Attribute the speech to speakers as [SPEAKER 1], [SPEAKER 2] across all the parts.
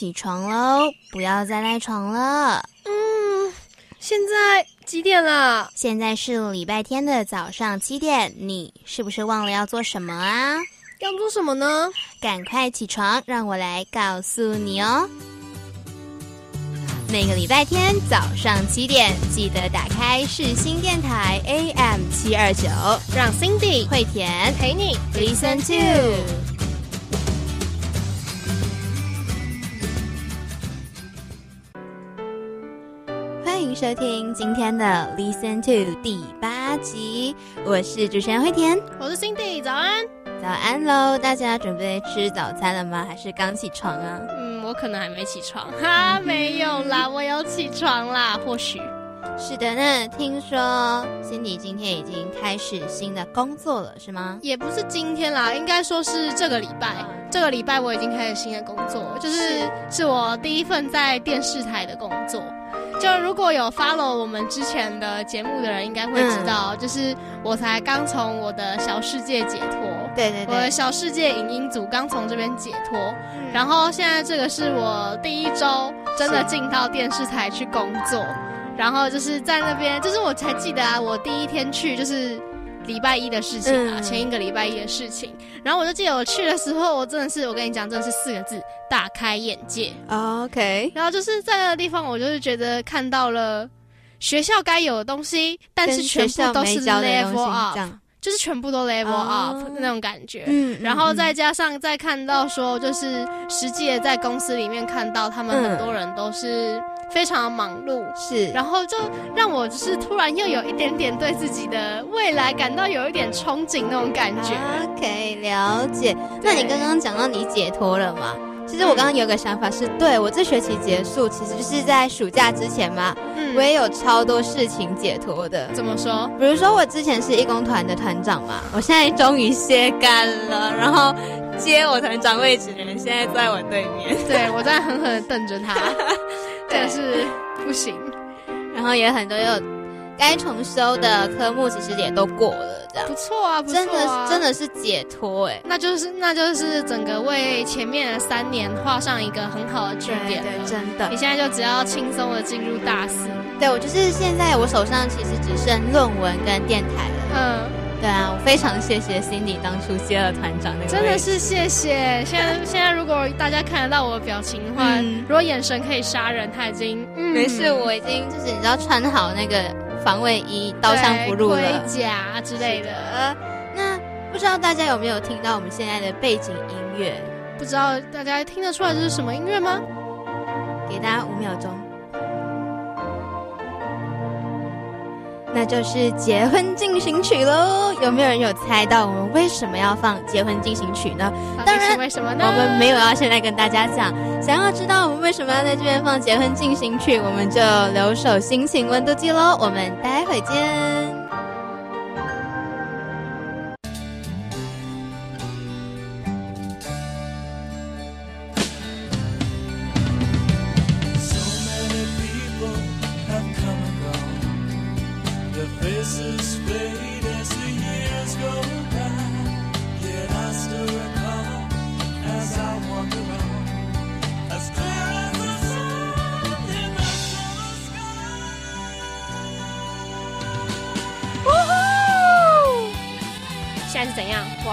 [SPEAKER 1] 安，起床喽！不要再赖床了。
[SPEAKER 2] 嗯，现在几点了？
[SPEAKER 1] 现在是礼拜天的早上七点，你是不是忘了要做什么啊？
[SPEAKER 2] 要做什么呢？
[SPEAKER 1] 赶快起床，让我来告诉你哦。每个礼拜天早上七点，记得打开世新电台 AM 七二九，
[SPEAKER 2] 让 Cindy
[SPEAKER 1] 惠田
[SPEAKER 2] 陪你
[SPEAKER 1] Listen to。收听今天的 Listen to 第八集，我是主持人惠田，
[SPEAKER 2] 我是 Cindy，早安，
[SPEAKER 1] 早安喽！大家准备吃早餐了吗？还是刚起床啊？
[SPEAKER 2] 嗯，我可能还没起床，哈，没有啦，我有起床啦，或许
[SPEAKER 1] 是的。那听说 Cindy 今天已经开始新的工作了，是吗？
[SPEAKER 2] 也不是今天啦，应该说是这个礼拜。这个礼拜我已经开始新的工作，就是是我第一份在电视台的工作。就如果有 follow 我们之前的节目的人，应该会知道，就是我才刚从我的小世界解脱，
[SPEAKER 1] 对对对，
[SPEAKER 2] 我的小世界影音组刚从这边解脱，然后现在这个是我第一周真的进到电视台去工作，然后就是在那边，就是我才记得啊，我第一天去就是。礼拜一的事情啊，前一个礼拜一的事情，然后我就记得我去的时候，我真的是，我跟你讲，真的是四个字，大开眼界。
[SPEAKER 1] OK，
[SPEAKER 2] 然后就是在那个地方，我就是觉得看到了学校该有的东西，但是全部都是 level up，就是全部都 level up 那种感觉。嗯，然后再加上再看到说，就是实际的在公司里面看到他们很多人都是。非常忙碌，
[SPEAKER 1] 是，
[SPEAKER 2] 然后就让我就是突然又有一点点对自己的未来感到有一点憧憬那种感觉。
[SPEAKER 1] OK，了解。那你刚刚讲到你解脱了吗？其实我刚刚有个想法是，对我这学期结束，其实就是在暑假之前嘛。嗯，我也有超多事情解脱的。
[SPEAKER 2] 怎么说？
[SPEAKER 1] 比如说我之前是义工团的团长嘛，我现在终于卸干了，然后接我团长位置的人现在在我对面，
[SPEAKER 2] 对我在狠狠的瞪着他。但是不行，
[SPEAKER 1] 然后也很多有该重修的科目，其实也都过了，这样。
[SPEAKER 2] 不错啊，
[SPEAKER 1] 真的真的是解脱哎，
[SPEAKER 2] 那就是那就是整个为前面的三年画上一个很好的句点
[SPEAKER 1] 对，真的，
[SPEAKER 2] 你现在就只要轻松的进入大四，
[SPEAKER 1] 对我就是现在我手上其实只剩论文跟电台了，嗯。对啊，我非常谢谢 Cindy 当初接了团长那个
[SPEAKER 2] 真的是谢谢。现在现在如果大家看得到我的表情的话，如果眼神可以杀人，他已经
[SPEAKER 1] 没事，我已经就是你知道穿好那个防卫衣，刀枪不入了，盔
[SPEAKER 2] 甲之类的。
[SPEAKER 1] 那不知道大家有没有听到我们现在的背景音乐？
[SPEAKER 2] 不知道大家听得出来这是什么音乐吗？
[SPEAKER 1] 给大家五秒钟。那就是结婚进行曲喽！有没有人有猜到我们为什么要放结婚进行曲呢？
[SPEAKER 2] 当然，为什么呢？
[SPEAKER 1] 我们没有要现在跟大家讲。想要知道我们为什么要在这边放结婚进行曲，我们就留守心情温度计喽！我们待会见。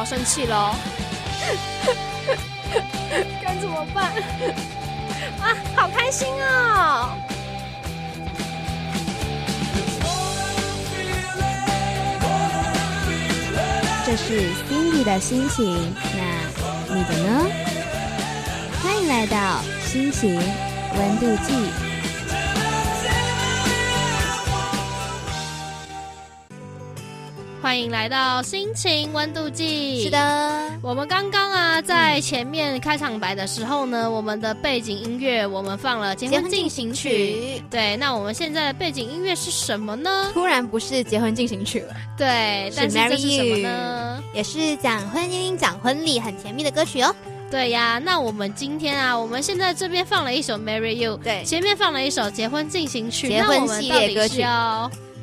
[SPEAKER 2] 生气喽！该怎么办？啊，好开心哦！
[SPEAKER 1] 这是 Cindy 的心情，那你的呢？欢迎来到心情温度计。
[SPEAKER 2] 欢迎来到心情温度计。
[SPEAKER 1] 是的，
[SPEAKER 2] 我们刚刚啊，在前面开场白的时候呢，我们的背景音乐我们放了结婚进行曲。对，那我们现在的背景音乐是什么呢？
[SPEAKER 1] 突然不是结婚进行曲了。
[SPEAKER 2] 对，但是这是什么呢？
[SPEAKER 1] 也是讲婚姻、讲婚礼很甜蜜的歌曲哦。
[SPEAKER 2] 对呀，那我们今天啊，我们现在这边放了一首《Marry You》，
[SPEAKER 1] 对，
[SPEAKER 2] 前面放了一首结婚进行曲，
[SPEAKER 1] 结婚系列歌曲。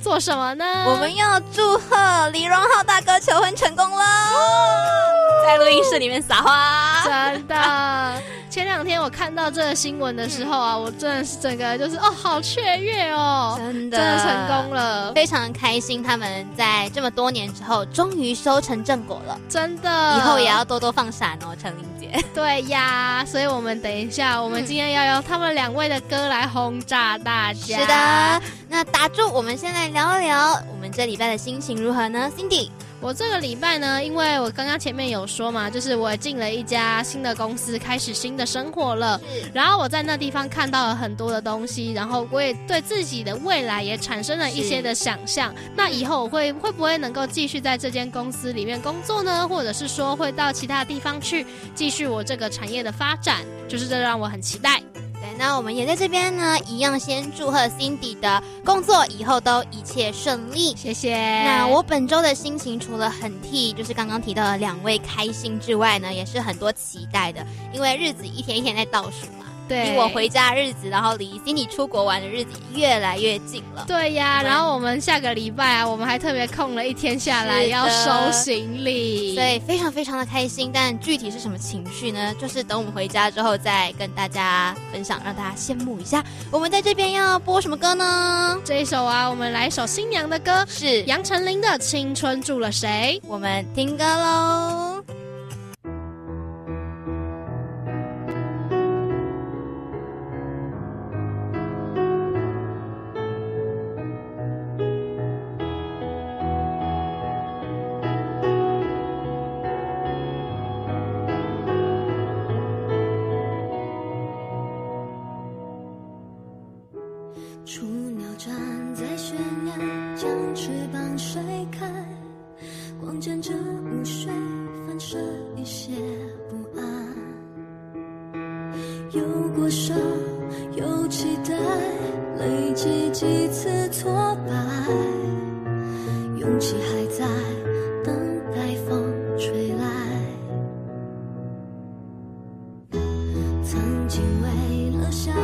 [SPEAKER 2] 做什么呢？
[SPEAKER 1] 我们要祝贺李荣浩大哥求婚成功了，在录音室里面撒花，
[SPEAKER 2] 真的。前两天我看到这个新闻的时候啊，我真的是整个就是哦，好雀跃哦，
[SPEAKER 3] 真的。
[SPEAKER 2] 真的成功了，
[SPEAKER 3] 非常开心。他们在这么多年之后，终于收成正果了，
[SPEAKER 2] 真的，
[SPEAKER 3] 以后也要多多放闪哦，陈琳姐。
[SPEAKER 2] 对呀，所以我们等一下，我们今天要用他们两位的歌来轰炸大家。
[SPEAKER 3] 是的，那打住，我们先来聊一聊我们这礼拜的心情如何呢，Cindy？
[SPEAKER 2] 我这个礼拜呢，因为我刚刚前面有说嘛，就是我进了一家新的公司，开始新的生活了。然后我在那地方看到了很多的东西，然后我也对自己的未来也产生了一些的想象。那以后我会会不会能够继续在这间公司里面工作呢？或者是说会到其他地方去继续我这个产业的发展？就是这让我很期待。
[SPEAKER 3] 对那我们也在这边呢，一样先祝贺 Cindy 的工作以后都一切顺利，
[SPEAKER 2] 谢谢。
[SPEAKER 3] 那我本周的心情除了很替就是刚刚提到的两位开心之外呢，也是很多期待的，因为日子一天一天在倒数嘛。离我回家日子，然后离 Cindy 出国玩的日子越来越近了。
[SPEAKER 2] 对呀，然后我们下个礼拜啊，我们还特别空了一天下来要收行李，
[SPEAKER 3] 所以非常非常的开心。但具体是什么情绪呢？就是等我们回家之后再跟大家分享，让大家羡慕一下。我们在这边要播什么歌呢？
[SPEAKER 2] 这一首啊，我们来一首新娘的歌，
[SPEAKER 3] 是
[SPEAKER 2] 杨丞琳的《青春住了谁》。
[SPEAKER 3] 我们听歌喽。sunshine.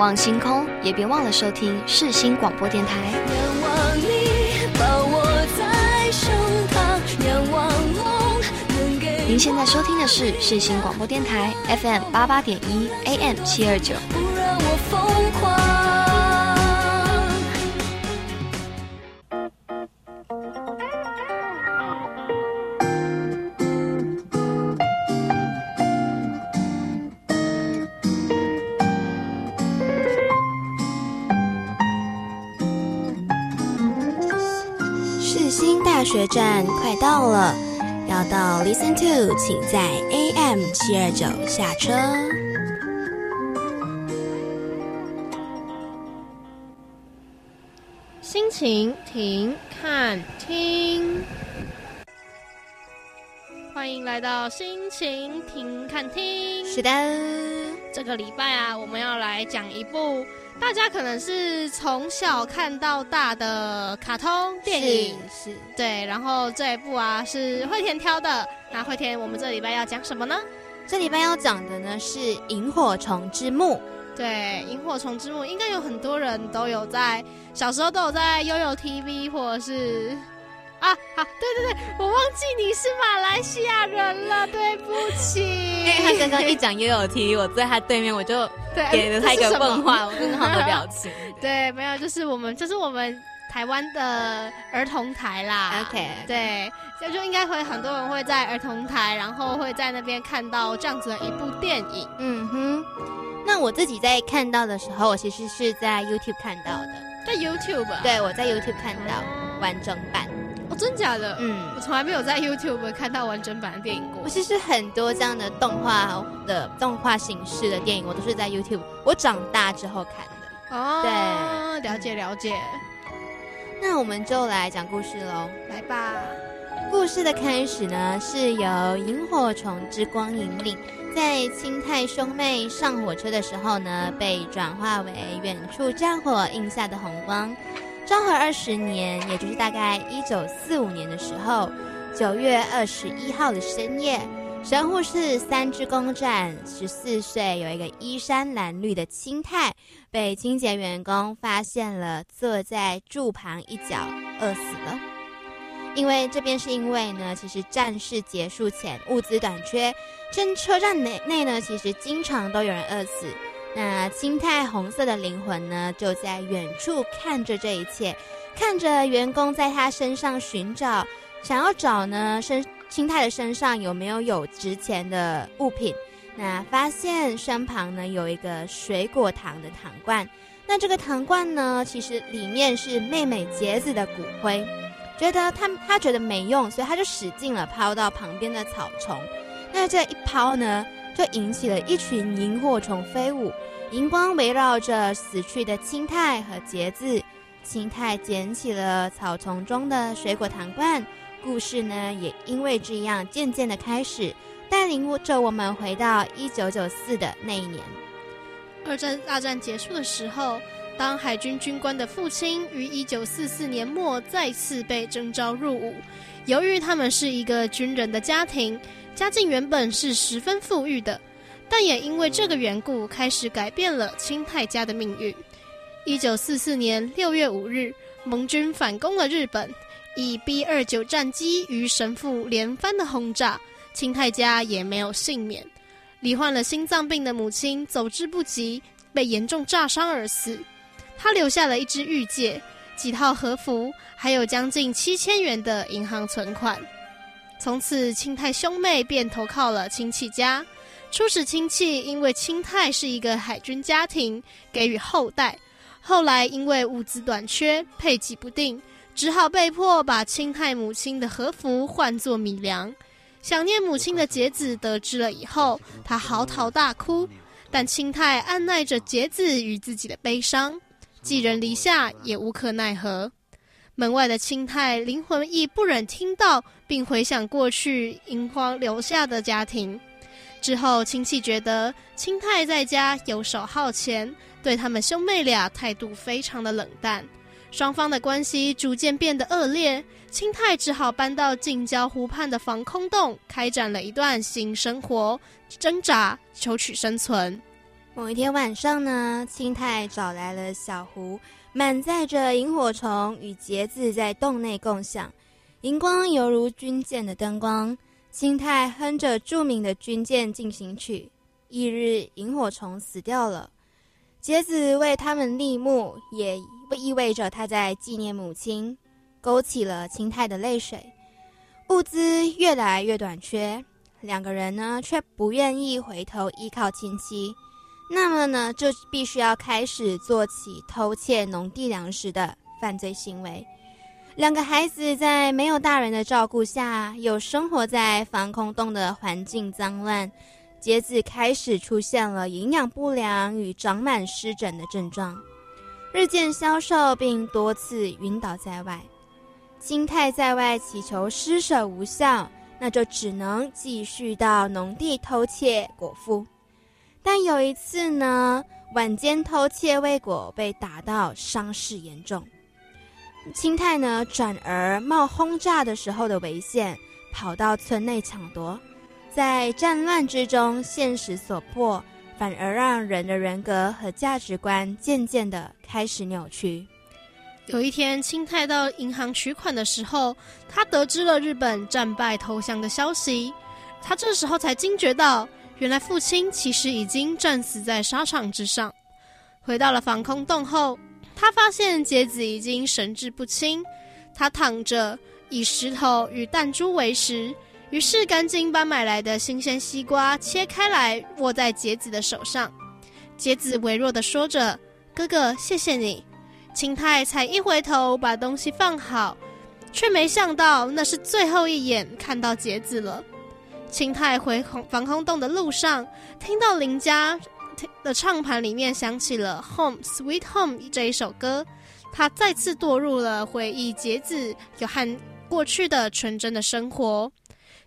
[SPEAKER 3] 望星空，也别忘了收听世新广播电台。您现在收听的是世新广播电台 FM 八八点一 AM 七二九。
[SPEAKER 1] 学站快到了，要到 Listen to，请在 AM 七二九下车。
[SPEAKER 2] 心情停看听，欢迎来到心情停看听。
[SPEAKER 1] 是的，
[SPEAKER 2] 这个礼拜啊，我们要来讲一部。大家可能是从小看到大的卡通电影，
[SPEAKER 1] 是
[SPEAKER 2] 对。然后这一部啊是惠田挑的。那惠田，我们这礼拜要讲什么呢？
[SPEAKER 1] 这礼拜要讲的呢是《萤火虫之墓》。
[SPEAKER 2] 对，《萤火虫之墓》应该有很多人都有在小时候都有在悠悠 TV 或者是。啊，好，对对对，我忘记你是马来西亚人了，对不起。因
[SPEAKER 1] 为他刚刚一讲悠悠 TV，我在他对面，我就给了他一个问话，我很好的表情。
[SPEAKER 2] 对，没有，就是我们，就是我们台湾的儿童台啦。
[SPEAKER 1] OK，
[SPEAKER 2] 对，就就应该会很多人会在儿童台，然后会在那边看到这样子的一部电影。
[SPEAKER 1] 嗯哼，那我自己在看到的时候，我其实是在 YouTube 看到的，
[SPEAKER 2] 在 YouTube。
[SPEAKER 1] 对，我在 YouTube 看到完整版。
[SPEAKER 2] 哦，真假的？嗯，我从来没有在 YouTube 看到完整版的电影过。
[SPEAKER 1] 我其实很多这样的动画的动画形式的电影，我都是在 YouTube 我长大之后看的。
[SPEAKER 2] 哦，对，了解了解。
[SPEAKER 1] 那我们就来讲故事喽，
[SPEAKER 2] 来吧。
[SPEAKER 1] 故事的开始呢，是由萤火虫之光引领，在青太兄妹上火车的时候呢，被转化为远处战火映下的红光。昭和二十年，也就是大概一九四五年的时候，九月二十一号的深夜，神户市三之宫站十四岁有一个衣衫褴褛的青太，被清洁员工发现了，坐在柱旁一角饿死了。因为这边是因为呢，其实战事结束前物资短缺，趁车站内内呢，其实经常都有人饿死。那青太红色的灵魂呢，就在远处看着这一切，看着员工在他身上寻找，想要找呢身青太的身上有没有有值钱的物品。那发现身旁呢有一个水果糖的糖罐，那这个糖罐呢，其实里面是妹妹杰子的骨灰，觉得他他觉得没用，所以他就使劲了抛到旁边的草丛。那这一抛呢？就引起了一群萤火虫飞舞，荧光围绕着死去的青太和节子。青太捡起了草丛中的水果糖罐，故事呢也因为这样渐渐的开始，带领着我们回到一九九四的那一年。
[SPEAKER 2] 二战大战结束的时候，当海军军官的父亲于一九四四年末再次被征召入伍，由于他们是一个军人的家庭。家境原本是十分富裕的，但也因为这个缘故，开始改变了清太家的命运。一九四四年六月五日，盟军反攻了日本，以 B 二九战机与神父连番的轰炸，清太家也没有幸免。罹患了心脏病的母亲走之不及，被严重炸伤而死。他留下了一只玉戒、几套和服，还有将近七千元的银行存款。从此，清太兄妹便投靠了亲戚家。初始，亲戚因为清太是一个海军家庭，给予后代；后来因为物资短缺，配给不定，只好被迫把清太母亲的和服换作米粮。想念母亲的节子得知了以后，他嚎啕大哭。但清太按耐着节子与自己的悲伤，寄人篱下也无可奈何。门外的青太灵魂亦不忍听到，并回想过去银荒留下的家庭。之后，亲戚觉得青太在家游手好闲，对他们兄妹俩态度非常的冷淡，双方的关系逐渐变得恶劣。青太只好搬到近郊湖畔的防空洞，开展了一段新生活，挣扎求取生存。
[SPEAKER 1] 某一天晚上呢，青太找来了小胡，满载着萤火虫与节子在洞内共享，荧光犹如军舰的灯光。青太哼着著名的军舰进行曲。翌日，萤火虫死掉了，节子为他们立墓，也意味着他在纪念母亲。勾起了青太的泪水，物资越来越短缺，两个人呢却不愿意回头依靠亲戚，那么呢就必须要开始做起偷窃农地粮食的犯罪行为。两个孩子在没有大人的照顾下，又生活在防空洞的环境脏乱，杰子开始出现了营养不良与长满湿疹的症状，日渐消瘦，并多次晕倒在外。金太在外祈求施舍无效，那就只能继续到农地偷窃果腹。但有一次呢，晚间偷窃未果，被打到伤势严重。青太呢，转而冒轰炸的时候的危险，跑到村内抢夺。在战乱之中，现实所迫，反而让人的人格和价值观渐渐的开始扭曲。
[SPEAKER 2] 有一天，青太到银行取款的时候，他得知了日本战败投降的消息。他这时候才惊觉到，原来父亲其实已经战死在沙场之上。回到了防空洞后，他发现杰子已经神志不清。他躺着，以石头与弹珠为食，于是赶紧把买来的新鲜西瓜切开来，握在杰子的手上。杰子微弱的说着：“哥哥，谢谢你。”青太才一回头，把东西放好，却没想到那是最后一眼看到杰子了。青太回空防空洞的路上，听到邻家的唱盘里面响起了《Home Sweet Home》这一首歌，他再次堕入了回忆节子有和过去的纯真的生活。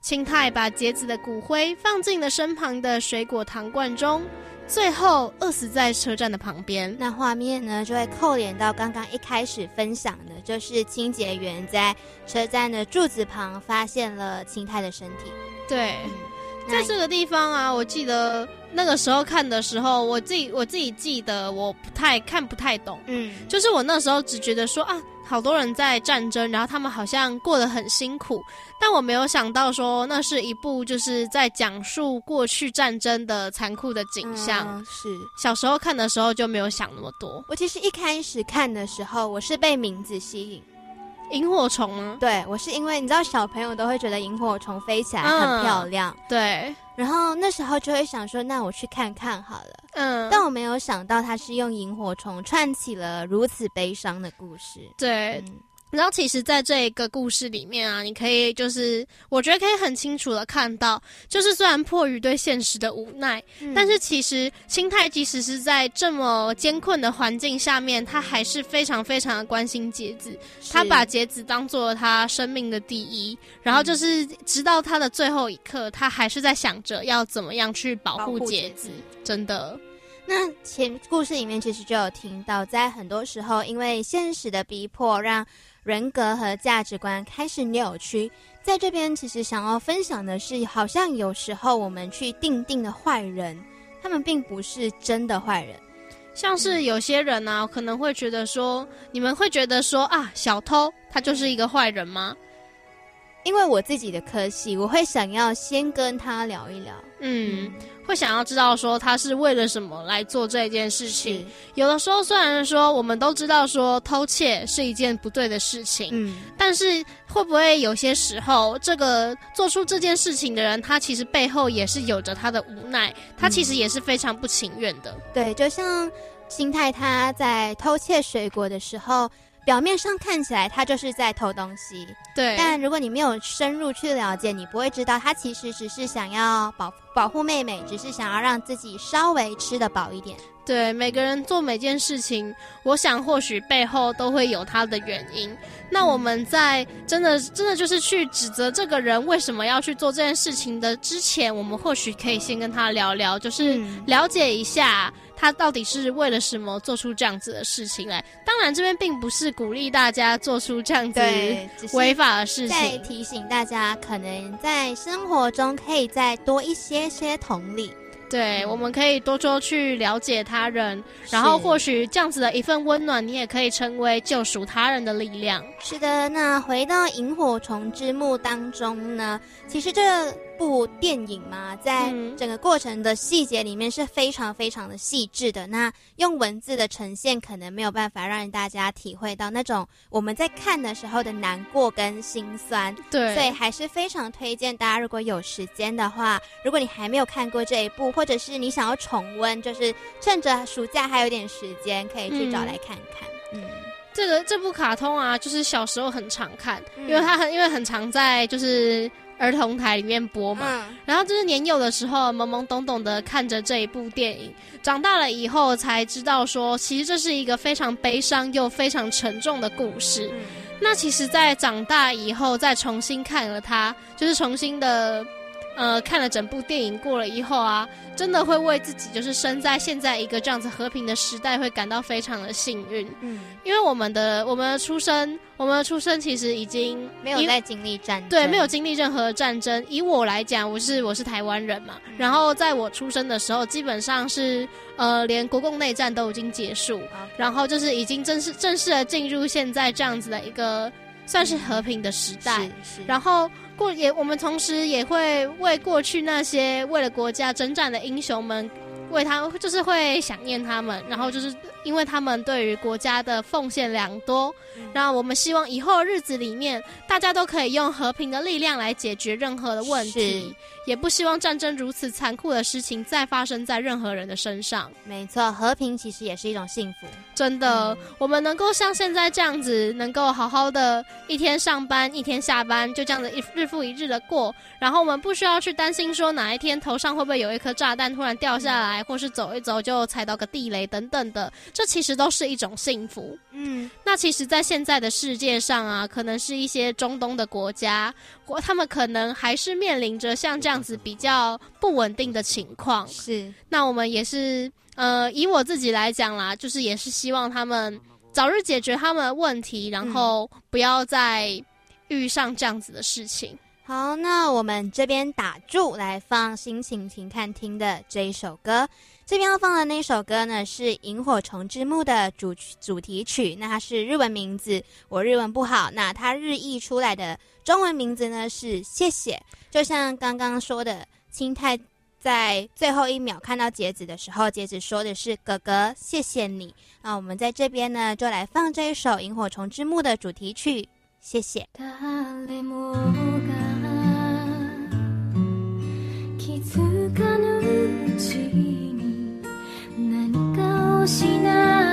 [SPEAKER 2] 青太把节子的骨灰放进了身旁的水果糖罐中。最后饿死在车站的旁边，
[SPEAKER 1] 那画面呢就会扣连到刚刚一开始分享的，就是清洁员在车站的柱子旁发现了青太的身体。
[SPEAKER 2] 对，在这个地方啊，我记得那个时候看的时候，我自己我自己记得我不太看不太懂，嗯，就是我那时候只觉得说啊。好多人在战争，然后他们好像过得很辛苦，但我没有想到说那是一部就是在讲述过去战争的残酷的景象。
[SPEAKER 1] 是
[SPEAKER 2] 小时候看的时候就没有想那么多。
[SPEAKER 1] 我其实一开始看的时候，我是被名字吸引，
[SPEAKER 2] 萤火虫吗？
[SPEAKER 1] 对，我是因为你知道小朋友都会觉得萤火虫飞起来很漂亮，
[SPEAKER 2] 对。
[SPEAKER 1] 然后那时候就会想说，那我去看看好了。嗯，但我没有想到他是用萤火虫串起了如此悲伤的故事。
[SPEAKER 2] 对。然后，其实，在这一个故事里面啊，你可以就是，我觉得可以很清楚的看到，就是虽然迫于对现实的无奈，但是其实青太即使是在这么艰困的环境下面，他还是非常非常的关心杰子，他把杰子当做他生命的第一，然后就是直到他的最后一刻，他还是在想着要怎么样去保护杰子，真的。
[SPEAKER 1] 那前故事里面其实就有听到，在很多时候，因为现实的逼迫，让人格和价值观开始扭曲。在这边，其实想要分享的是，好像有时候我们去定定的坏人，他们并不是真的坏人。
[SPEAKER 2] 像是有些人呢，可能会觉得说，你们会觉得说啊，小偷他就是一个坏人吗？
[SPEAKER 1] 因为我自己的科系，我会想要先跟他聊一聊。
[SPEAKER 2] 嗯。会想要知道说他是为了什么来做这件事情。有的时候虽然说我们都知道说偷窃是一件不对的事情，嗯，但是会不会有些时候这个做出这件事情的人，他其实背后也是有着他的无奈，他其实也是非常不情愿的。
[SPEAKER 1] 对，就像心态他在偷窃水果的时候。表面上看起来他就是在偷东西，
[SPEAKER 2] 对。
[SPEAKER 1] 但如果你没有深入去了解，你不会知道他其实只是想要保保护妹妹，只是想要让自己稍微吃得饱一点。
[SPEAKER 2] 对每个人做每件事情，我想或许背后都会有他的原因。那我们在真的真的就是去指责这个人为什么要去做这件事情的之前，我们或许可以先跟他聊聊，就是了解一下他到底是为了什么做出这样子的事情来。当然，这边并不是鼓励大家做出这样子违法的事情，
[SPEAKER 1] 在提醒大家，可能在生活中可以再多一些些同理。
[SPEAKER 2] 对，我们可以多多去了解他人，然后或许这样子的一份温暖，你也可以成为救赎他人的力量。
[SPEAKER 1] 是的，那回到萤火虫之墓当中呢，其实这。部电影嘛，在整个过程的细节里面是非常非常的细致的。那用文字的呈现，可能没有办法让大家体会到那种我们在看的时候的难过跟心酸。
[SPEAKER 2] 对，
[SPEAKER 1] 所以还是非常推荐大家，如果有时间的话，如果你还没有看过这一部，或者是你想要重温，就是趁着暑假还有点时间，可以去找来看看。嗯，
[SPEAKER 2] 这个这部卡通啊，就是小时候很常看，因为它很因为很常在就是。儿童台里面播嘛，然后就是年幼的时候懵懵懂懂的看着这一部电影，长大了以后才知道说，其实这是一个非常悲伤又非常沉重的故事。那其实，在长大以后再重新看了它，就是重新的。呃，看了整部电影过了以后啊，真的会为自己就是生在现在一个这样子和平的时代，会感到非常的幸运。嗯，因为我们的我们的出生，我们的出生其实已经
[SPEAKER 1] 没有在经历战争，
[SPEAKER 2] 对，没有经历任何战争。以我来讲，我是我是台湾人嘛，然后在我出生的时候，基本上是呃，连国共内战都已经结束，然后就是已经正式正式的进入现在这样子的一个算是和平的时代，然后。过也，我们同时也会为过去那些为了国家征战的英雄们，为他就是会想念他们，然后就是因为他们对于国家的奉献良多，然后我们希望以后日子里面，大家都可以用和平的力量来解决任何的问题。也不希望战争如此残酷的事情再发生在任何人的身上。
[SPEAKER 1] 没错，和平其实也是一种幸福。
[SPEAKER 2] 真的，我们能够像现在这样子，能够好好的一天上班，一天下班，就这样子一日复一日的过。然后我们不需要去担心说哪一天头上会不会有一颗炸弹突然掉下来，或是走一走就踩到个地雷等等的。这其实都是一种幸福。嗯，那其实，在现在的世界上啊，可能是一些中东的国家，国他们可能还是面临着像这样。样子比较不稳定的情况
[SPEAKER 1] 是，
[SPEAKER 2] 那我们也是呃，以我自己来讲啦，就是也是希望他们早日解决他们的问题，然后不要再遇上这样子的事情。
[SPEAKER 1] 好，那我们这边打住，来放心情停看听的这一首歌。这边要放的那首歌呢，是《萤火虫之墓》的主主题曲，那它是日文名字，我日文不好，那它日译出来的中文名字呢是“谢谢”。就像刚刚说的，青太在最后一秒看到杰子的时候，杰子说的是“哥哥，谢谢你”。那我们在这边呢，就来放这一首《萤火虫之墓》的主题曲，谢谢。
[SPEAKER 4] つかぬうちに何かを
[SPEAKER 1] しない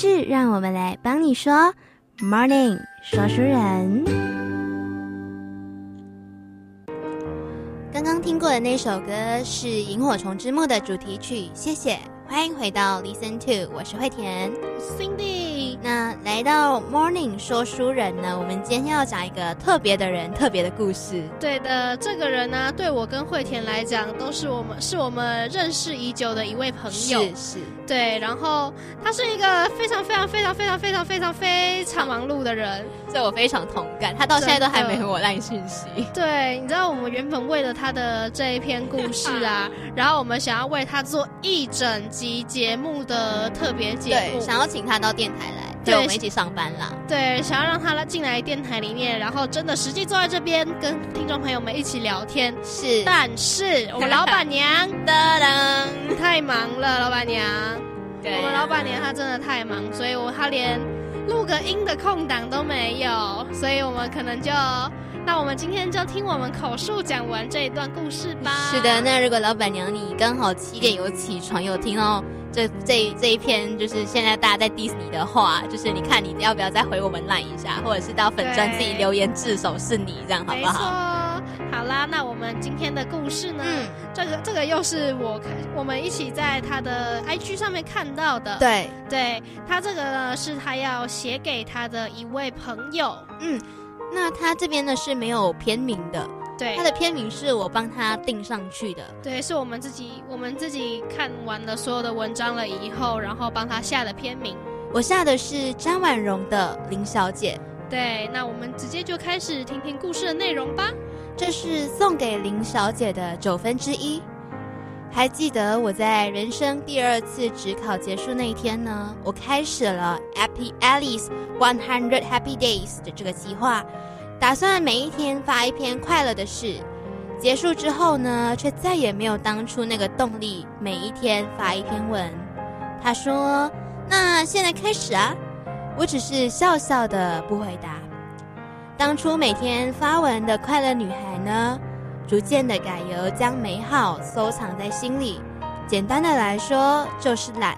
[SPEAKER 1] 是，让我们来帮你说。Morning，说书人。刚刚听过的那首歌是《萤火虫之墓》的主题曲，谢谢。欢迎回到 Listen to，我是惠田
[SPEAKER 2] ，Cindy。
[SPEAKER 1] 那来到 Morning 说书人呢？我们今天要讲一个特别的人，特别的故事。
[SPEAKER 2] 对的，这个人呢，对我跟惠田来讲，都是我们是我们认识已久的一位朋友。
[SPEAKER 1] 是是。
[SPEAKER 2] 对，然后他是一个非常非常非常非常非常非常非常忙碌的人，
[SPEAKER 1] 这我非常同感。他到现在都还没回我赖讯息。
[SPEAKER 2] 对，你知道我们原本为了他的这一篇故事啊，然后我们想要为他做一整集节目的特别节
[SPEAKER 1] 目，想要请他到电台来，对我们一起上班啦。
[SPEAKER 2] 对，想要让他来进来电台里面，然后真的实际坐在这边跟听众朋友们一起聊天。
[SPEAKER 1] 是，
[SPEAKER 2] 但是我们老板娘
[SPEAKER 1] 噔噔
[SPEAKER 2] 太忙了，老板娘对。
[SPEAKER 1] 我
[SPEAKER 2] 们老板娘她真的太忙，所以我她连录个音的空档都没有，所以我们可能就，那我们今天就听我们口述讲完这一段故事吧。
[SPEAKER 1] 是的，那如果老板娘你刚好七点有起床，有听到这这这一篇，就是现在大家在 diss 你的话，就是你看你要不要再回我们烂一下，或者是到粉专自己留言自首是你这样好不好？
[SPEAKER 2] 好啦，那我们今天的故事呢？嗯，这个这个又是我看我们一起在他的 IG 上面看到的。
[SPEAKER 1] 对，
[SPEAKER 2] 对他这个呢是他要写给他的一位朋友。
[SPEAKER 1] 嗯，那他这边呢是没有片名的。
[SPEAKER 2] 对，
[SPEAKER 1] 他的片名是我帮他定上去的。
[SPEAKER 2] 对，是我们自己我们自己看完了所有的文章了以后，然后帮他下的片名。
[SPEAKER 1] 我下的是张婉容的林小姐。
[SPEAKER 2] 对，那我们直接就开始听听故事的内容吧。
[SPEAKER 1] 这是送给林小姐的九分之一。还记得我在人生第二次职考结束那一天呢？我开始了 Happy Alice One Hundred Happy Days 的这个计划，打算每一天发一篇快乐的事。结束之后呢，却再也没有当初那个动力，每一天发一篇文。他说：“那现在开始啊！”我只是笑笑的不回答。当初每天发文的快乐女孩呢，逐渐的改由将美好收藏在心里。简单的来说就是懒，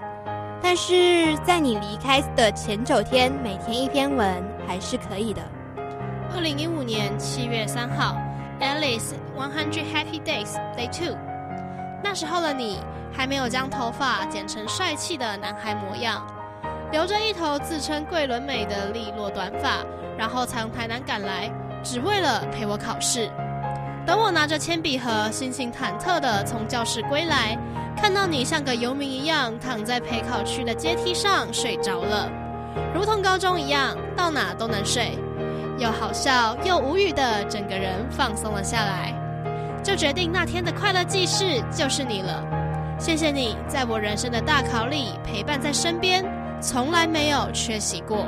[SPEAKER 1] 但是在你离开的前九天，每天一篇文还是可以的。
[SPEAKER 2] 二零一五年七月三号，Alice One Hundred Happy Days Day Two。那时候的你还没有将头发剪成帅气的男孩模样，留着一头自称桂纶镁的利落短发。然后从台南赶来，只为了陪我考试。等我拿着铅笔盒，心情忐忑地从教室归来，看到你像个游民一样躺在陪考区的阶梯上睡着了，如同高中一样，到哪都能睡，又好笑又无语的，整个人放松了下来，就决定那天的快乐记事就是你了。谢谢你在我人生的大考里陪伴在身边，从来没有缺席过。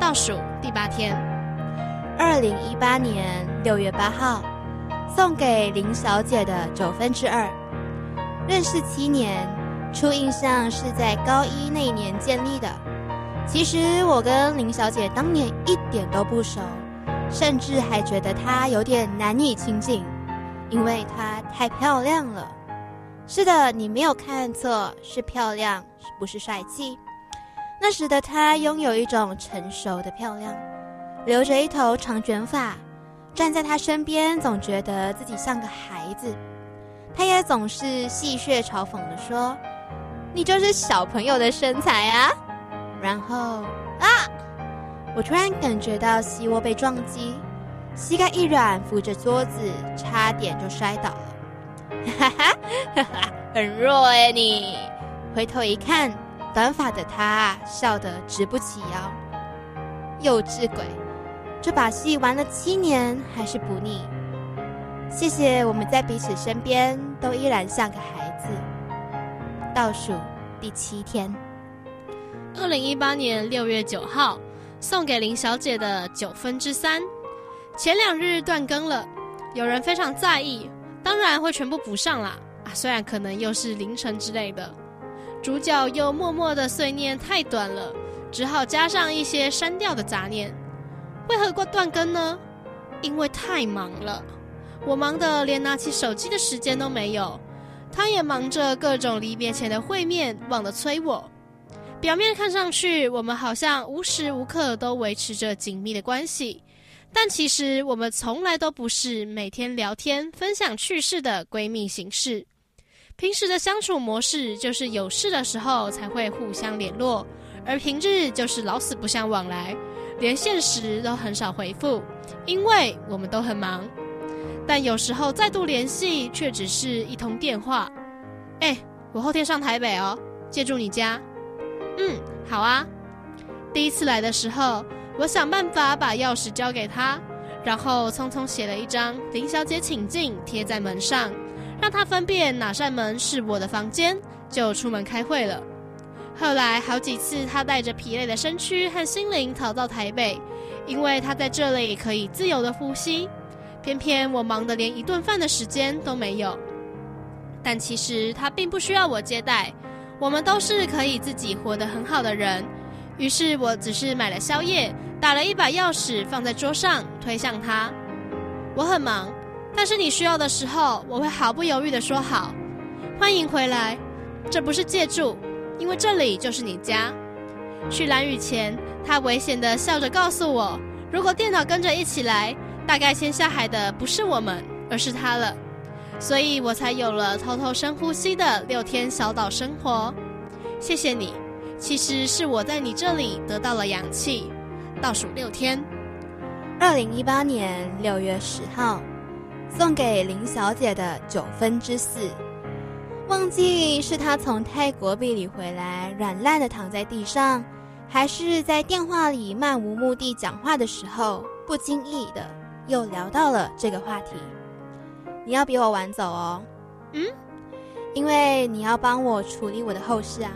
[SPEAKER 2] 倒数第八天，
[SPEAKER 1] 二零一八年六月八号，送给林小姐的九分之二。认识七年，初印象是在高一那年建立的。其实我跟林小姐当年一点都不熟，甚至还觉得她有点难以亲近，因为她太漂亮了。是的，你没有看错，是漂亮，不是帅气。那时的她拥有一种成熟的漂亮，留着一头长卷发，站在他身边总觉得自己像个孩子。她也总是戏谑嘲讽的说：“你就是小朋友的身材啊！”然后啊，我突然感觉到膝窝被撞击，膝盖一软，扶着桌子，差点就摔倒了。哈 哈哈哈，很弱哎你！回头一看。短发的他笑得直不起腰，幼稚鬼，这把戏玩了七年还是不腻。谢谢我们在彼此身边都依然像个孩子。倒数第七天，
[SPEAKER 2] 二零一八年六月九号，送给林小姐的九分之三。前两日断更了，有人非常在意，当然会全部补上啦。啊，虽然可能又是凌晨之类的。主角又默默的碎念太短了，只好加上一些删掉的杂念。为何过断更呢？因为太忙了，我忙得连拿起手机的时间都没有。他也忙着各种离别前的会面，忘了催我。表面看上去，我们好像无时无刻都维持着紧密的关系，但其实我们从来都不是每天聊天、分享趣事的闺蜜形式。平时的相处模式就是有事的时候才会互相联络，而平日就是老死不相往来，连现实都很少回复，因为我们都很忙。但有时候再度联系，却只是一通电话。哎，我后天上台北哦，借住你家。嗯，好啊。第一次来的时候，我想办法把钥匙交给他，然后匆匆写了一张“林小姐请进”贴在门上，让他分辨哪扇门是我的房间，就出门开会了。后来好几次，他带着疲累的身躯和心灵逃到台北，因为他在这里可以自由的呼吸。偏偏我忙得连一顿饭的时间都没有。但其实他并不需要我接待。我们都是可以自己活得很好的人，于是我只是买了宵夜，打了一把钥匙放在桌上，推向他。我很忙，但是你需要的时候，我会毫不犹豫地说好，欢迎回来。这不是借住，因为这里就是你家。去蓝雨前，他危险地笑着告诉我，如果电脑跟着一起来，大概先下海的不是我们，而是他了。所以我才有了偷偷深呼吸的六天小岛生活。谢谢你，其实是我在你这里得到了氧气。倒数六天，
[SPEAKER 1] 二零一八年六月十号，送给林小姐的九分之四。忘记是她从泰国避里回来，软烂的躺在地上，还是在电话里漫无目的讲话的时候，不经意的又聊到了这个话题。你要比我晚走哦，
[SPEAKER 2] 嗯，
[SPEAKER 1] 因为你要帮我处理我的后事啊。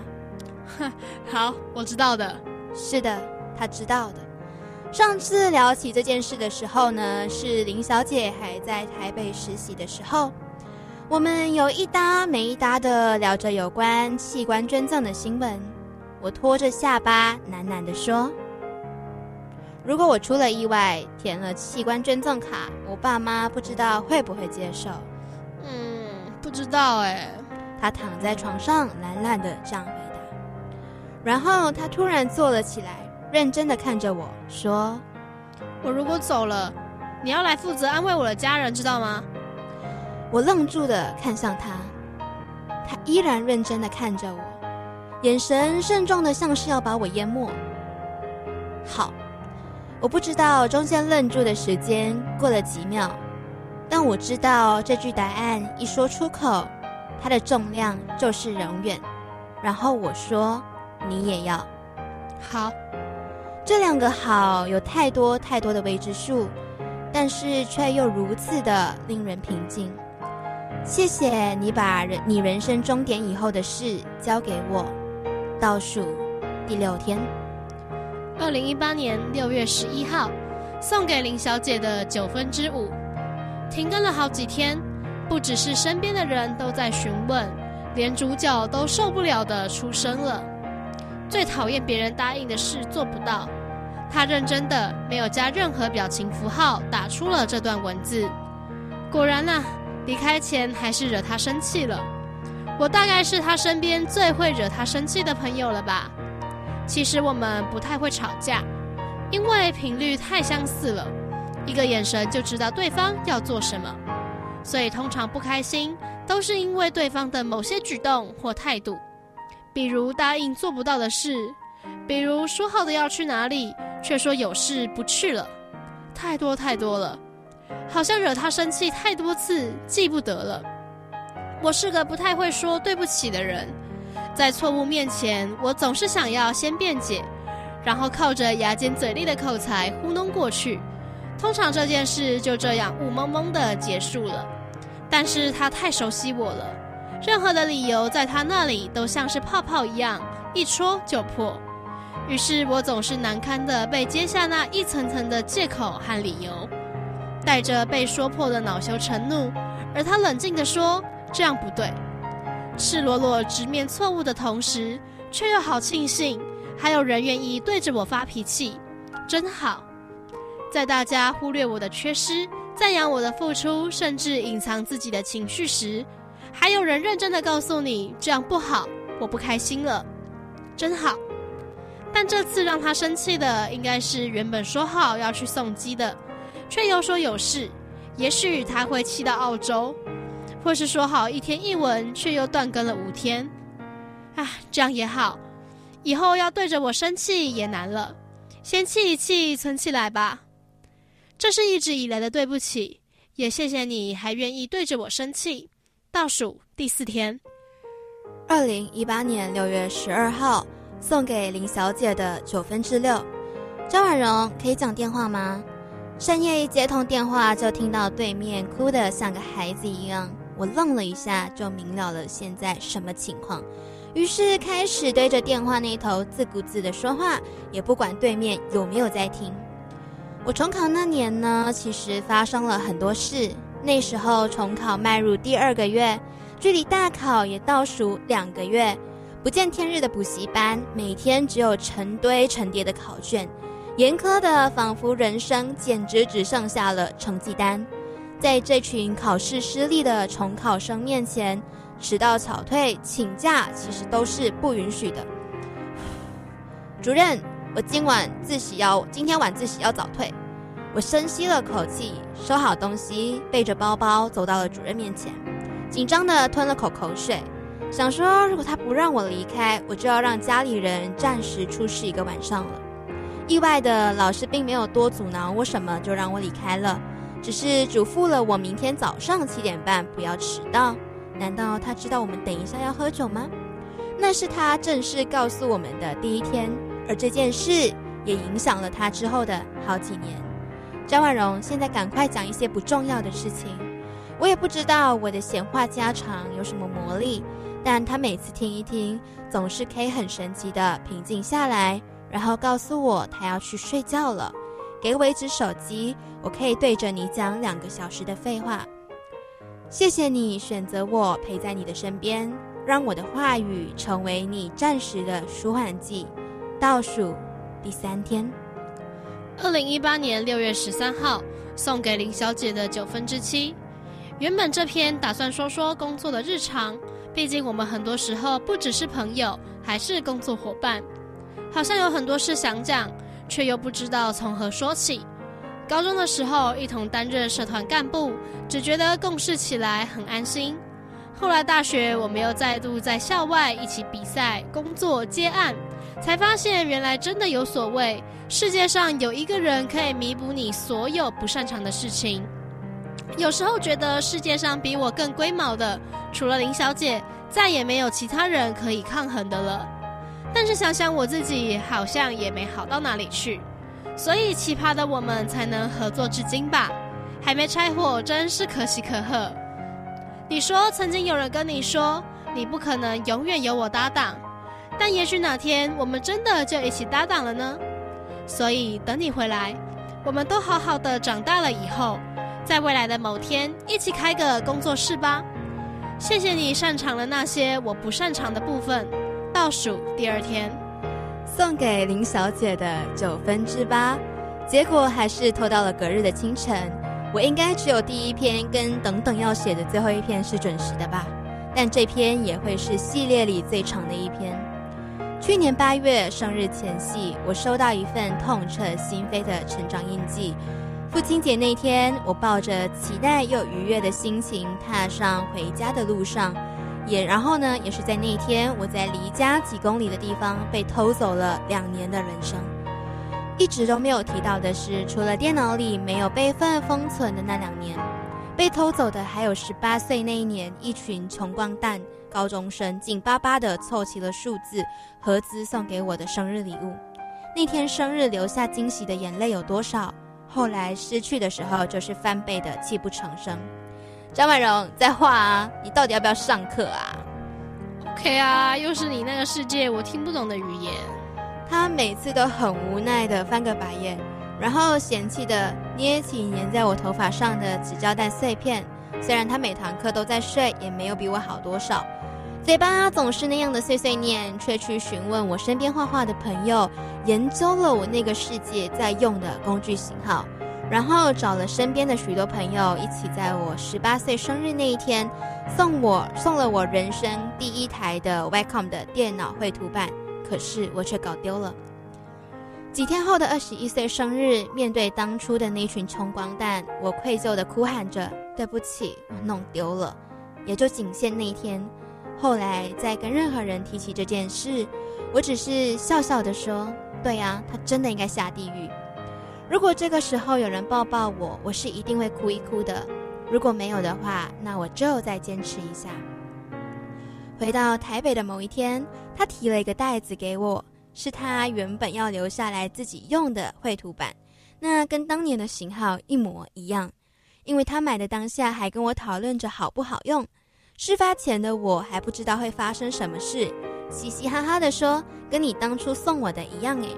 [SPEAKER 2] 哼，好，我知道的。
[SPEAKER 1] 是的，他知道的。上次聊起这件事的时候呢，是林小姐还在台北实习的时候，我们有一搭没一搭的聊着有关器官捐赠的新闻。我拖着下巴喃喃的说。如果我出了意外，填了器官捐赠卡，我爸妈不知道会不会接受。
[SPEAKER 2] 嗯，不知道哎。
[SPEAKER 1] 他躺在床上，懒懒的这样回答。然后他突然坐了起来，认真的看着我说：“
[SPEAKER 2] 我如果走了，你要来负责安慰我的家人，知道吗？”
[SPEAKER 1] 我愣住的看向他，他依然认真的看着我，眼神慎重的，像是要把我淹没。好。我不知道中间愣住的时间过了几秒，但我知道这句答案一说出口，它的重量就是永远。然后我说：“你也要。”
[SPEAKER 2] 好，
[SPEAKER 1] 这两个好有太多太多的未知数，但是却又如此的令人平静。谢谢你把人你人生终点以后的事交给我。倒数第六天。
[SPEAKER 2] 二零一八年六月十一号，送给林小姐的九分之五，停更了好几天，不只是身边的人都在询问，连主角都受不了的出声了。最讨厌别人答应的事做不到，他认真的没有加任何表情符号，打出了这段文字。果然啊，离开前还是惹他生气了。我大概是他身边最会惹他生气的朋友了吧。其实我们不太会吵架，因为频率太相似了，一个眼神就知道对方要做什么，所以通常不开心都是因为对方的某些举动或态度，比如答应做不到的事，比如说好的要去哪里，却说有事不去了，太多太多了，好像惹他生气太多次记不得了。我是个不太会说对不起的人。在错误面前，我总是想要先辩解，然后靠着牙尖嘴利的口才糊弄过去。通常这件事就这样雾蒙蒙的结束了。但是他太熟悉我了，任何的理由在他那里都像是泡泡一样，一戳就破。于是我总是难堪的被接下那一层层的借口和理由，带着被说破的恼羞成怒，而他冷静的说：“这样不对。”赤裸裸直面错误的同时，却又好庆幸还有人愿意对着我发脾气，真好。在大家忽略我的缺失、赞扬我的付出，甚至隐藏自己的情绪时，还有人认真的告诉你这样不好，我不开心了。真好。但这次让他生气的，应该是原本说好要去送机的，却又说有事。也许他会气到澳洲，或是说好一天一文，却又断更了五天。啊，这样也好，以后要对着我生气也难了。先气一气，存起来吧。这是一直以来的对不起，也谢谢你还愿意对着我生气。倒数第四天，
[SPEAKER 1] 二零一八年六月十二号。送给林小姐的九分之六，张婉容可以讲电话吗？深夜一接通电话，就听到对面哭得像个孩子一样。我愣了一下，就明了了现在什么情况，于是开始对着电话那头自顾自的说话，也不管对面有没有在听。我重考那年呢，其实发生了很多事。那时候重考迈入第二个月，距离大考也倒数两个月。不见天日的补习班，每天只有成堆成叠的考卷，严苛的仿佛人生简直只剩下了成绩单。在这群考试失利的重考生面前，迟到、早退、请假其实都是不允许的。主任，我今晚自习要今天晚自习要早退。我深吸了口气，收好东西，背着包包走到了主任面前，紧张的吞了口口水。想说，如果他不让我离开，我就要让家里人暂时出事一个晚上了。意外的，老师并没有多阻挠我什么，就让我离开了，只是嘱咐了我明天早上七点半不要迟到。难道他知道我们等一下要喝酒吗？那是他正式告诉我们的第一天，而这件事也影响了他之后的好几年。张婉容，现在赶快讲一些不重要的事情。我也不知道我的闲话家常有什么魔力。但他每次听一听，总是可以很神奇的平静下来，然后告诉我他要去睡觉了，给我一只手机，我可以对着你讲两个小时的废话。谢谢你选择我陪在你的身边，让我的话语成为你暂时的舒缓剂。倒数第三天，
[SPEAKER 2] 二零一八年六月十三号，送给林小姐的九分之七。原本这篇打算说说工作的日常。毕竟我们很多时候不只是朋友，还是工作伙伴，好像有很多事想讲，却又不知道从何说起。高中的时候一同担任社团干部，只觉得共事起来很安心。后来大学我们又再度在校外一起比赛、工作、接案，才发现原来真的有所谓，世界上有一个人可以弥补你所有不擅长的事情。有时候觉得世界上比我更龟毛的，除了林小姐，再也没有其他人可以抗衡的了。但是想想我自己，好像也没好到哪里去，所以奇葩的我们才能合作至今吧。还没拆伙，真是可喜可贺。你说曾经有人跟你说，你不可能永远有我搭档，但也许哪天我们真的就一起搭档了呢。所以等你回来，我们都好好的长大了以后。在未来的某天，一起开个工作室吧。谢谢你擅长了那些我不擅长的部分。倒数第二天，
[SPEAKER 1] 送给林小姐的九分之八，结果还是拖到了隔日的清晨。我应该只有第一篇跟等等要写的最后一篇是准时的吧？但这篇也会是系列里最长的一篇。去年八月生日前夕，我收到一份痛彻心扉的成长印记。父亲节那天，我抱着期待又愉悦的心情踏上回家的路上，也然后呢，也是在那天，我在离家几公里的地方被偷走了两年的人生。一直都没有提到的是，除了电脑里没有备份封存的那两年，被偷走的还有十八岁那一年，一群穷光蛋高中生紧巴巴的凑齐了数字合资送给我的生日礼物。那天生日留下惊喜的眼泪有多少？后来失去的时候，就是翻倍的泣不成声。张婉容在画啊，你到底要不要上课啊
[SPEAKER 2] ？OK 啊，又是你那个世界我听不懂的语言。
[SPEAKER 1] 他每次都很无奈的翻个白眼，然后嫌弃的捏起粘在我头发上的纸胶带碎片。虽然他每堂课都在睡，也没有比我好多少。嘴巴总是那样的碎碎念，却去询问我身边画画的朋友，研究了我那个世界在用的工具型号，然后找了身边的许多朋友，一起在我十八岁生日那一天，送我送了我人生第一台的 Wacom 的电脑绘图板，可是我却搞丢了。几天后的二十一岁生日，面对当初的那群穷光蛋，我愧疚的哭喊着：“对不起，我弄丢了。”也就仅限那一天。后来再跟任何人提起这件事，我只是笑笑的说：“对呀，他真的应该下地狱。”如果这个时候有人抱抱我，我是一定会哭一哭的。如果没有的话，那我就再坚持一下。回到台北的某一天，他提了一个袋子给我，是他原本要留下来自己用的绘图板，那跟当年的型号一模一样。因为他买的当下还跟我讨论着好不好用，事发前的我还不知道会发生什么事，嘻嘻哈哈的说：“跟你当初送我的一样。”诶。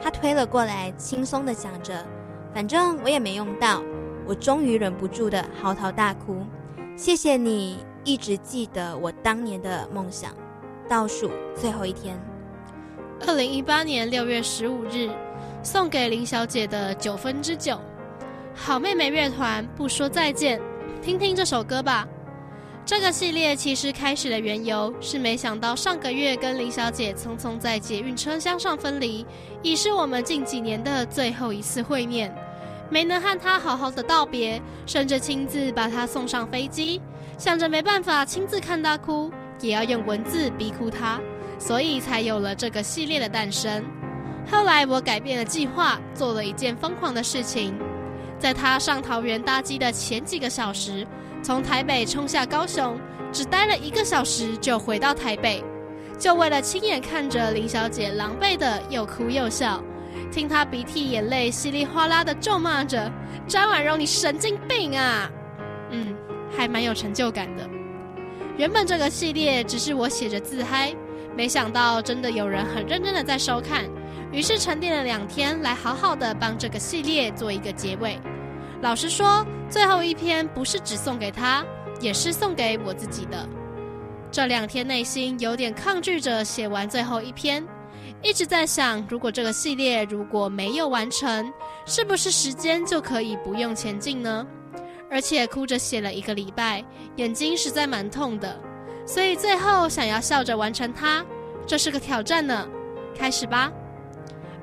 [SPEAKER 1] 他推了过来，轻松的想着：“反正我也没用到。”我终于忍不住的嚎啕大哭。谢谢你一直记得我当年的梦想。倒数最后一天，
[SPEAKER 2] 二零一八年六月十五日，送给林小姐的九分之九。好妹妹乐团不说再见，听听这首歌吧。这个系列其实开始的缘由是，没想到上个月跟林小姐匆匆在捷运车厢上分离，已是我们近几年的最后一次会面，没能和她好好的道别，甚至亲自把她送上飞机，想着没办法亲自看她哭，也要用文字逼哭她，所以才有了这个系列的诞生。后来我改变了计划，做了一件疯狂的事情，在她上桃园搭机的前几个小时。从台北冲下高雄，只待了一个小时就回到台北，就为了亲眼看着林小姐狼狈的又哭又笑，听她鼻涕眼泪稀里哗啦的咒骂着张婉容你神经病啊！嗯，还蛮有成就感的。原本这个系列只是我写着自嗨，没想到真的有人很认真的在收看，于是沉淀了两天来好好的帮这个系列做一个结尾。老实说，最后一篇不是只送给他，也是送给我自己的。这两天内心有点抗拒着写完最后一篇，一直在想，如果这个系列如果没有完成，是不是时间就可以不用前进呢？而且哭着写了一个礼拜，眼睛实在蛮痛的，所以最后想要笑着完成它，这是个挑战呢。开始吧。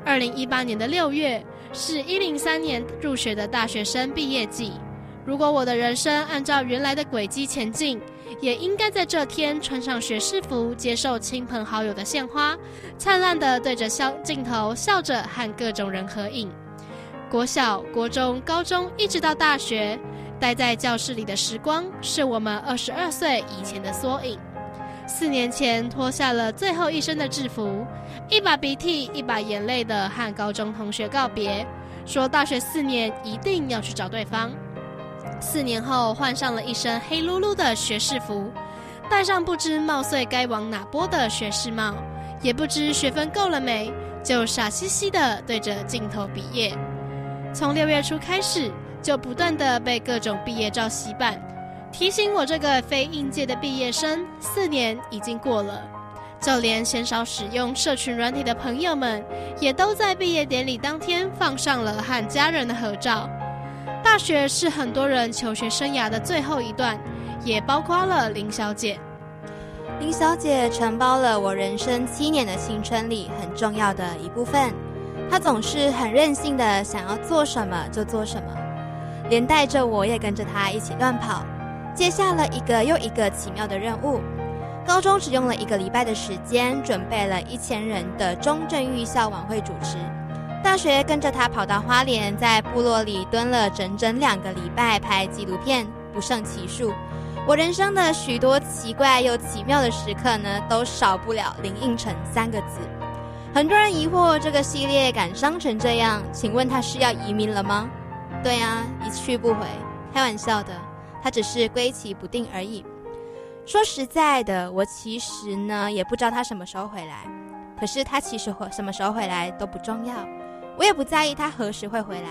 [SPEAKER 2] 二零一八年的六月。是一零三年入学的大学生毕业季。如果我的人生按照原来的轨迹前进，也应该在这天穿上学士服，接受亲朋好友的献花，灿烂的对着笑镜头笑着和各种人合影。国小、国中、高中，一直到大学，待在教室里的时光，是我们二十二岁以前的缩影。四年前脱下了最后一身的制服，一把鼻涕一把眼泪的和高中同学告别，说大学四年一定要去找对方。四年后换上了一身黑噜噜的学士服，戴上不知帽穗该往哪拨的学士帽，也不知学分够了没，就傻兮兮的对着镜头毕业。从六月初开始，就不断的被各种毕业照洗版。提醒我，这个非应届的毕业生，四年已经过了，就连鲜少使用社群软体的朋友们，也都在毕业典礼当天放上了和家人的合照。大学是很多人求学生涯的最后一段，也包括了林小姐。
[SPEAKER 1] 林小姐承包了我人生七年的青春里很重要的一部分。她总是很任性的，想要做什么就做什么，连带着我也跟着她一起乱跑。接下了一个又一个奇妙的任务。高中只用了一个礼拜的时间，准备了一千人的中正预校晚会主持。大学跟着他跑到花莲，在部落里蹲了整整两个礼拜拍纪录片，不胜其数。我人生的许多奇怪又奇妙的时刻呢，都少不了林应成三个字。很多人疑惑这个系列感伤成这样，请问他是要移民了吗？对啊，一去不回，开玩笑的。他只是归期不定而已。说实在的，我其实呢也不知道他什么时候回来。可是他其实回什么时候回来都不重要，我也不在意他何时会回来。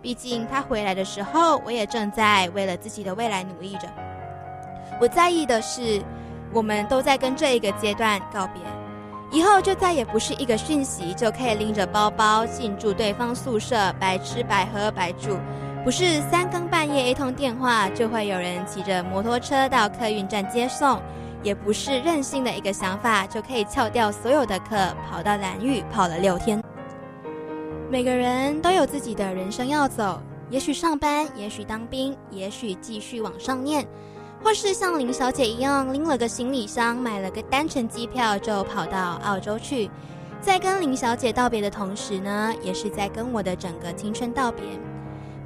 [SPEAKER 1] 毕竟他回来的时候，我也正在为了自己的未来努力着。我在意的是，我们都在跟这一个阶段告别，以后就再也不是一个讯息就可以拎着包包进驻对方宿舍，白吃白喝白住。不是三更半夜一通电话就会有人骑着摩托车到客运站接送，也不是任性的一个想法就可以翘掉所有的课，跑到蓝屿跑了六天。每个人都有自己的人生要走，也许上班，也许当兵，也许继续往上念，或是像林小姐一样拎了个行李箱，买了个单程机票就跑到澳洲去。在跟林小姐道别的同时呢，也是在跟我的整个青春道别。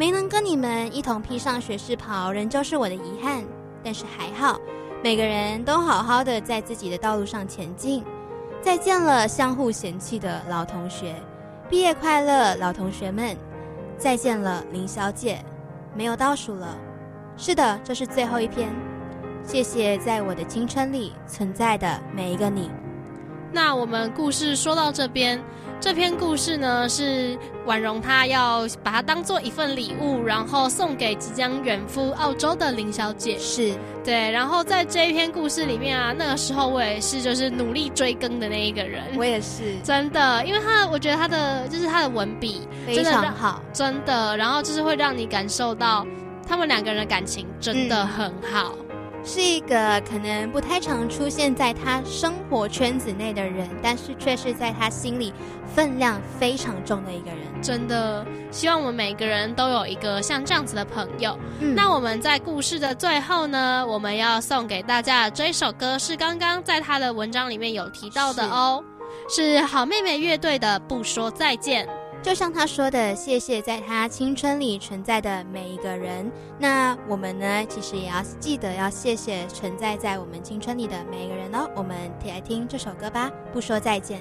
[SPEAKER 1] 没能跟你们一同披上学士袍，仍旧是我的遗憾。但是还好，每个人都好好的在自己的道路上前进。再见了，相互嫌弃的老同学，毕业快乐，老同学们！再见了，林小姐，没有倒数了。是的，这是最后一篇。谢谢在我的青春里存在的每一个你。
[SPEAKER 2] 那我们故事说到这边。这篇故事呢，是婉容她要把它当做一份礼物，然后送给即将远赴澳洲的林小姐。
[SPEAKER 1] 是
[SPEAKER 2] 对，然后在这一篇故事里面啊，那个时候我也是就是努力追更的那一个人。
[SPEAKER 1] 我也是，
[SPEAKER 2] 真的，因为他我觉得他的就是他的文笔
[SPEAKER 1] 非常好，
[SPEAKER 2] 真的，然后就是会让你感受到他们两个人的感情真的很好。
[SPEAKER 1] 是一个可能不太常出现在他生活圈子内的人，但是却是在他心里分量非常重的一个人。
[SPEAKER 2] 真的，希望我们每个人都有一个像这样子的朋友。那我们在故事的最后呢，我们要送给大家的这首歌是刚刚在他的文章里面有提到的哦，是好妹妹乐队的《不说再见》。
[SPEAKER 1] 就像他说的，谢谢在他青春里存在的每一个人。那我们呢，其实也要记得要谢谢存在在我们青春里的每一个人哦。我们来听这首歌吧，不说再见。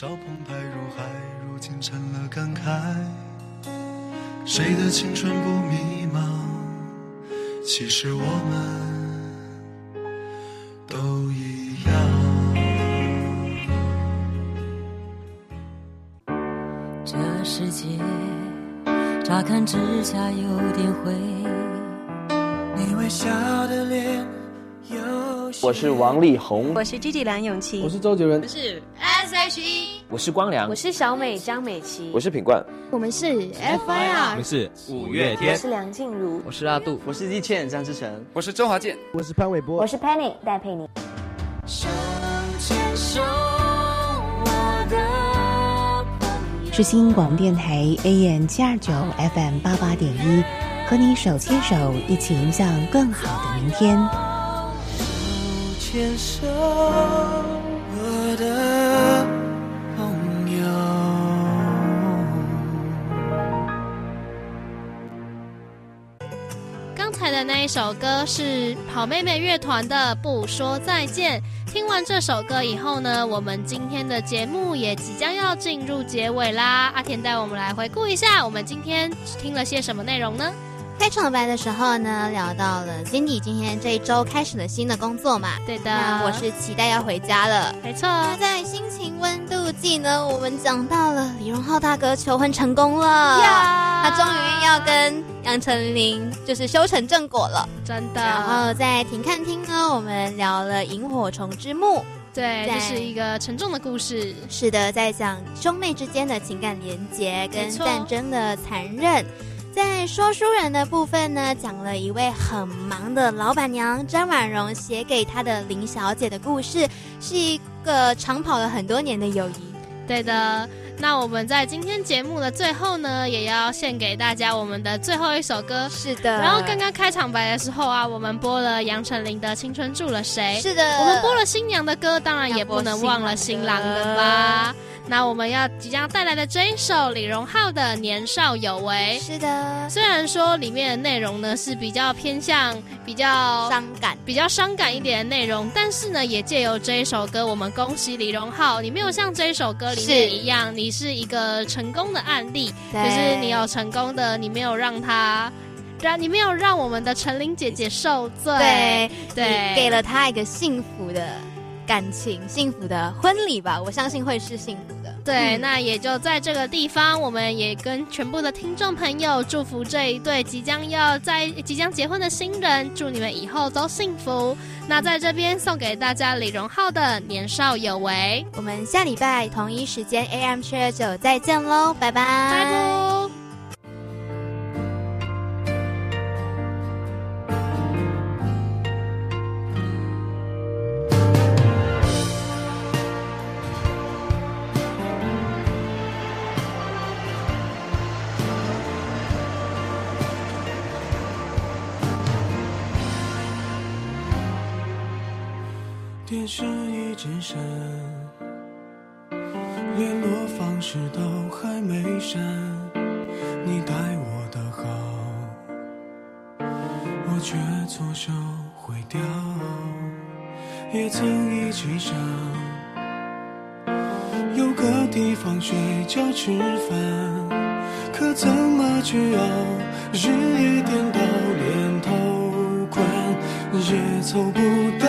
[SPEAKER 5] 少澎湃如海，如今成了感慨。谁的青春不迷茫？其实我们都一样。
[SPEAKER 4] 这世界乍看之下有点灰，
[SPEAKER 5] 你微笑的脸有些
[SPEAKER 6] 我是王力宏，
[SPEAKER 7] 我是 Gigi 梁咏琪，
[SPEAKER 8] 我是周杰伦，我
[SPEAKER 1] 是 S H E，
[SPEAKER 6] 我是光良，
[SPEAKER 7] 我是小美张美琪，
[SPEAKER 6] 我是品冠，
[SPEAKER 1] 我们是 F I R，
[SPEAKER 8] 我们是
[SPEAKER 6] 五月天
[SPEAKER 7] 我是梁静茹，
[SPEAKER 6] 我是阿杜，
[SPEAKER 9] 我是易倩张志成，
[SPEAKER 10] 我是周华健，
[SPEAKER 8] 我是潘玮柏，
[SPEAKER 7] 我是 Penny 戴佩妮。
[SPEAKER 4] 手牵手，我的朋友。
[SPEAKER 11] 是新广播电台 AM 七二九 FM 八八点一，和你手牵手，一起迎向更好的明天。
[SPEAKER 5] 牵手，我的朋友。
[SPEAKER 2] 刚才的那一首歌是好妹妹乐团的《不说再见》。听完这首歌以后呢，我们今天的节目也即将要进入结尾啦。阿田带我们来回顾一下，我们今天听了些什么内容呢？
[SPEAKER 1] 开场白的时候呢，聊到了 Cindy 今天这一周开始了新的工作嘛，
[SPEAKER 2] 对的，
[SPEAKER 1] 那我是期待要回家了，
[SPEAKER 2] 没错。
[SPEAKER 1] 那在心情温度计呢，我们讲到了李荣浩大哥求婚成功了，他终于要跟杨丞琳就是修成正果了，
[SPEAKER 2] 真的。
[SPEAKER 1] 然后在停看厅呢，我们聊了萤火虫之墓。
[SPEAKER 2] 对，这是一个沉重的故事。
[SPEAKER 1] 是的，在讲兄妹之间的情感连结跟战争的残忍。在说书人的部分呢，讲了一位很忙的老板娘张婉容写给她的林小姐的故事，是一个长跑了很多年的友谊。
[SPEAKER 2] 对的。那我们在今天节目的最后呢，也要献给大家我们的最后一首歌。
[SPEAKER 1] 是的。
[SPEAKER 2] 然后刚刚开场白的时候啊，我们播了杨丞琳的《青春住了谁》。
[SPEAKER 1] 是的。
[SPEAKER 2] 我们播了新娘的歌，当然也不能忘了新郎的吧。那我们要即将带来的这一首李荣浩的《年少有为》。
[SPEAKER 1] 是的。
[SPEAKER 2] 虽然说里面的内容呢是比较偏向比较
[SPEAKER 1] 伤感、
[SPEAKER 2] 比较伤感一点的内容，但是呢，也借由这一首歌，我们恭喜李荣浩，你没有像这一首歌里面一样，你是一个成功的案例，就是你有成功的，你没有让他。让你没有让我们的陈琳姐姐受罪，
[SPEAKER 1] 对
[SPEAKER 2] 对，
[SPEAKER 1] 给了她一个幸福的感情、幸福的婚礼吧，我相信会是幸福的。
[SPEAKER 2] 对，嗯、那也就在这个地方，我们也跟全部的听众朋友祝福这一对即将要在即将结婚的新人，祝你们以后都幸福。那在这边送给大家李荣浩的《年少有为》，
[SPEAKER 1] 我们下礼拜同一时间 AM 七二九再见喽，拜拜，
[SPEAKER 2] 拜拜。
[SPEAKER 5] 电视一直闪，联络方式都还没删。你待我的好，我却错手毁掉。
[SPEAKER 12] 也曾一起想有个地方睡觉吃饭，可怎么去熬？日夜颠倒，连头款也凑不到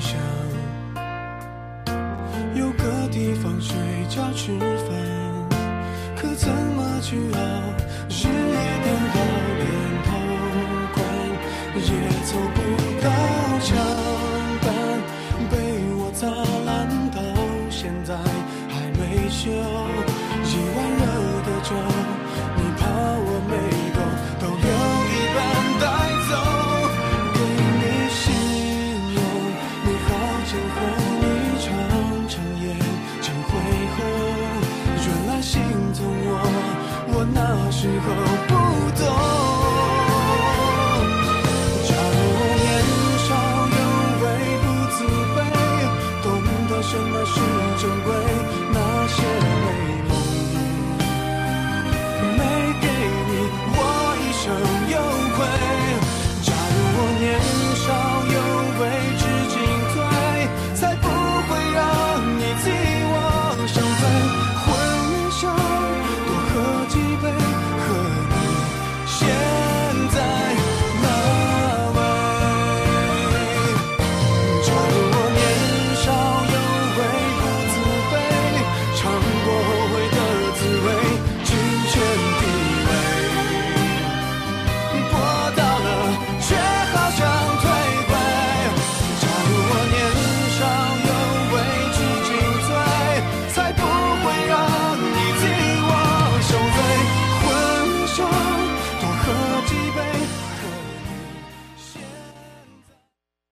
[SPEAKER 12] 想有个地方睡觉、吃饭，可怎么去熬？日夜颠倒，连头光也凑不。